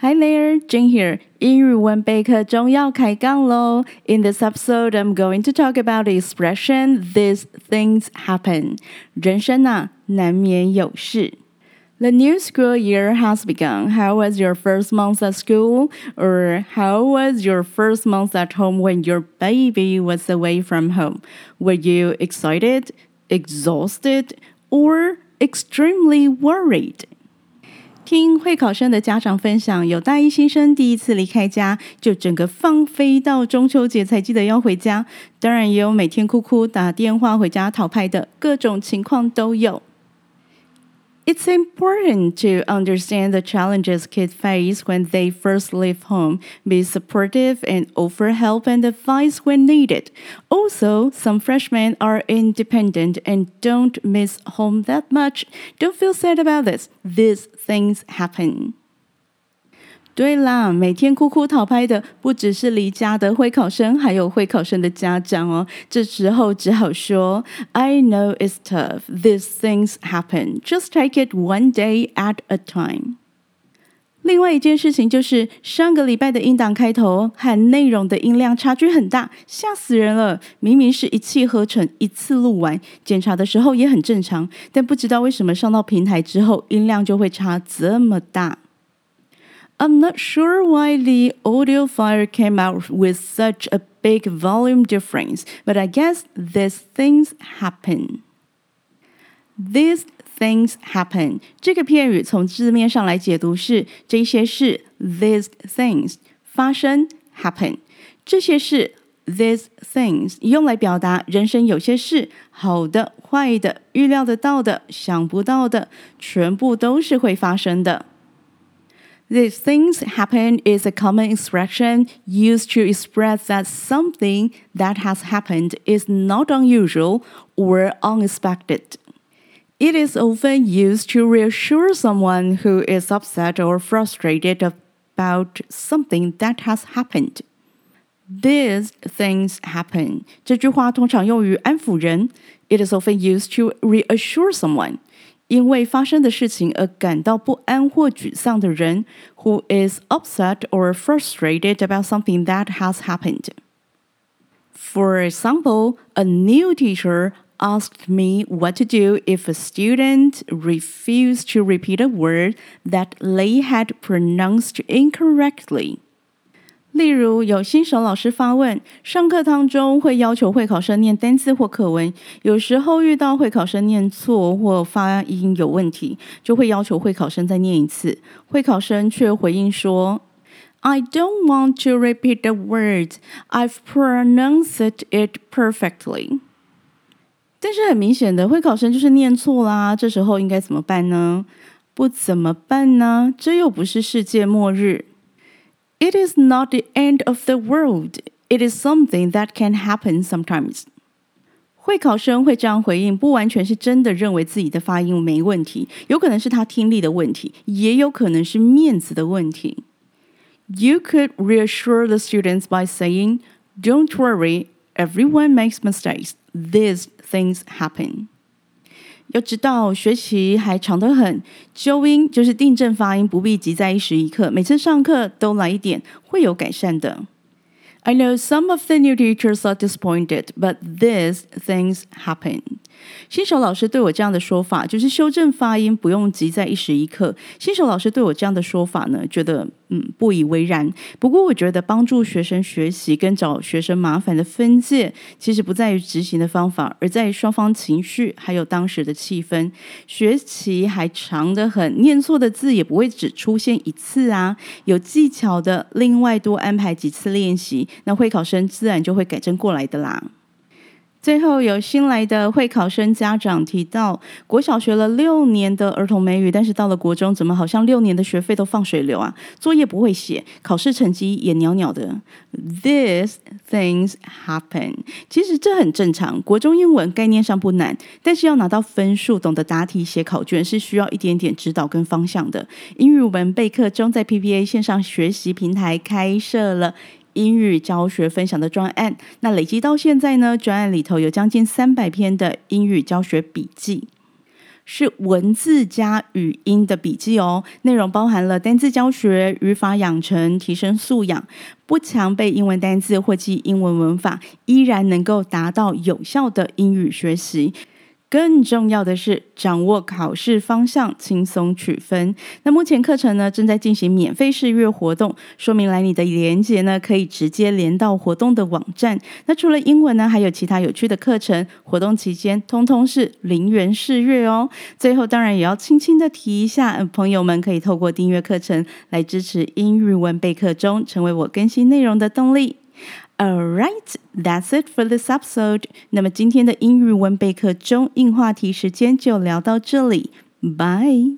Hi there, Jane here. 英语文备课中要开杠喽. In this episode, I'm going to talk about the expression "these things happen." 人生啊，难免有事. The new school year has begun. How was your first month at school? Or how was your first month at home when your baby was away from home? Were you excited, exhausted, or extremely worried? 听会考生的家长分享，有大一新生第一次离开家，就整个放飞到中秋节才记得要回家。当然，也有每天哭哭打电话回家讨拍的，各种情况都有。It's important to understand the challenges kids face when they first leave home, be supportive, and offer help and advice when needed. Also, some freshmen are independent and don't miss home that much. Don't feel sad about this. These things happen. 对啦，每天哭哭讨拍的不只是离家的会考生，还有会考生的家长哦。这时候只好说：“I know it's tough. These things happen. Just take it one day at a time.” 另外一件事情就是，上个礼拜的音档开头和内容的音量差距很大，吓死人了。明明是一气呵成，一次录完，检查的时候也很正常，但不知道为什么上到平台之后，音量就会差这么大。I'm not sure why the audio file came out with such a big volume difference, but I guess these things happen. These things happen. 这个片语从字面上来解读是这些事 these things 发生 happen 这些事 these things 用来表达人生有些事好的坏的预料得到的想不到的全部都是会发生的。 These things happen is a common expression used to express that something that has happened is not unusual or unexpected. It is often used to reassure someone who is upset or frustrated about something that has happened. These things happen. 这句话通常用于安抚人。It is often used to reassure someone. 因为发生的事情而感到不安或沮丧的人，who is upset or frustrated about something that has happened. For example, a new teacher asked me what to do if a student refused to repeat a word that they had pronounced incorrectly. 例如，有新手老师发问，上课当中会要求会考生念单词或课文，有时候遇到会考生念错或发音有问题，就会要求会考生再念一次。会考生却回应说：“I don't want to repeat the word. I've pronounced it perfectly.” 但是很明显的，会考生就是念错啦。这时候应该怎么办呢？不怎么办呢？这又不是世界末日。It is not the end of the world. It is something that can happen sometimes. 会考生会这样回应，不完全是真的认为自己的发音没问题，有可能是他听力的问题，也有可能是面子的问题。You could reassure the students by saying, "Don't worry, everyone makes mistakes. These things happen." 要知道，学习还长得很，纠音就是订正发音，不必急在一时一刻。每次上课都来一点，会有改善的。I know some of the new teachers are disappointed, but these things happen. 新手老师对我这样的说法，就是修正发音不用急在一时一刻。新手老师对我这样的说法呢，觉得嗯不以为然。不过我觉得帮助学生学习跟找学生麻烦的分界，其实不在于执行的方法，而在于双方情绪还有当时的气氛。学期还长得很，念错的字也不会只出现一次啊，有技巧的，另外多安排几次练习，那会考生自然就会改正过来的啦。最后有新来的会考生家长提到，国小学了六年的儿童美语，但是到了国中，怎么好像六年的学费都放水流啊？作业不会写，考试成绩也鸟鸟的。These things happen。其实这很正常，国中英文概念上不难，但是要拿到分数，懂得答题、写考卷，是需要一点点指导跟方向的。英语文备课中，在 PPA 线上学习平台开设了。英语教学分享的专案，那累积到现在呢，专案里头有将近三百篇的英语教学笔记。是文字加语音的笔记哦，内容包含了单字教学、语法养成、提升素养，不强背英文单字或记英文文法，依然能够达到有效的英语学习。更重要的是，掌握考试方向，轻松取分。那目前课程呢，正在进行免费试阅活动，说明栏里的连接呢，可以直接连到活动的网站。那除了英文呢，还有其他有趣的课程，活动期间通通是零元试阅哦。最后，当然也要轻轻的提一下，朋友们可以透过订阅课程来支持英语文备课中，成为我更新内容的动力。Alright, that's it for this episode. 那么今天的英语文备课中硬话题时间就聊到这里，Bye.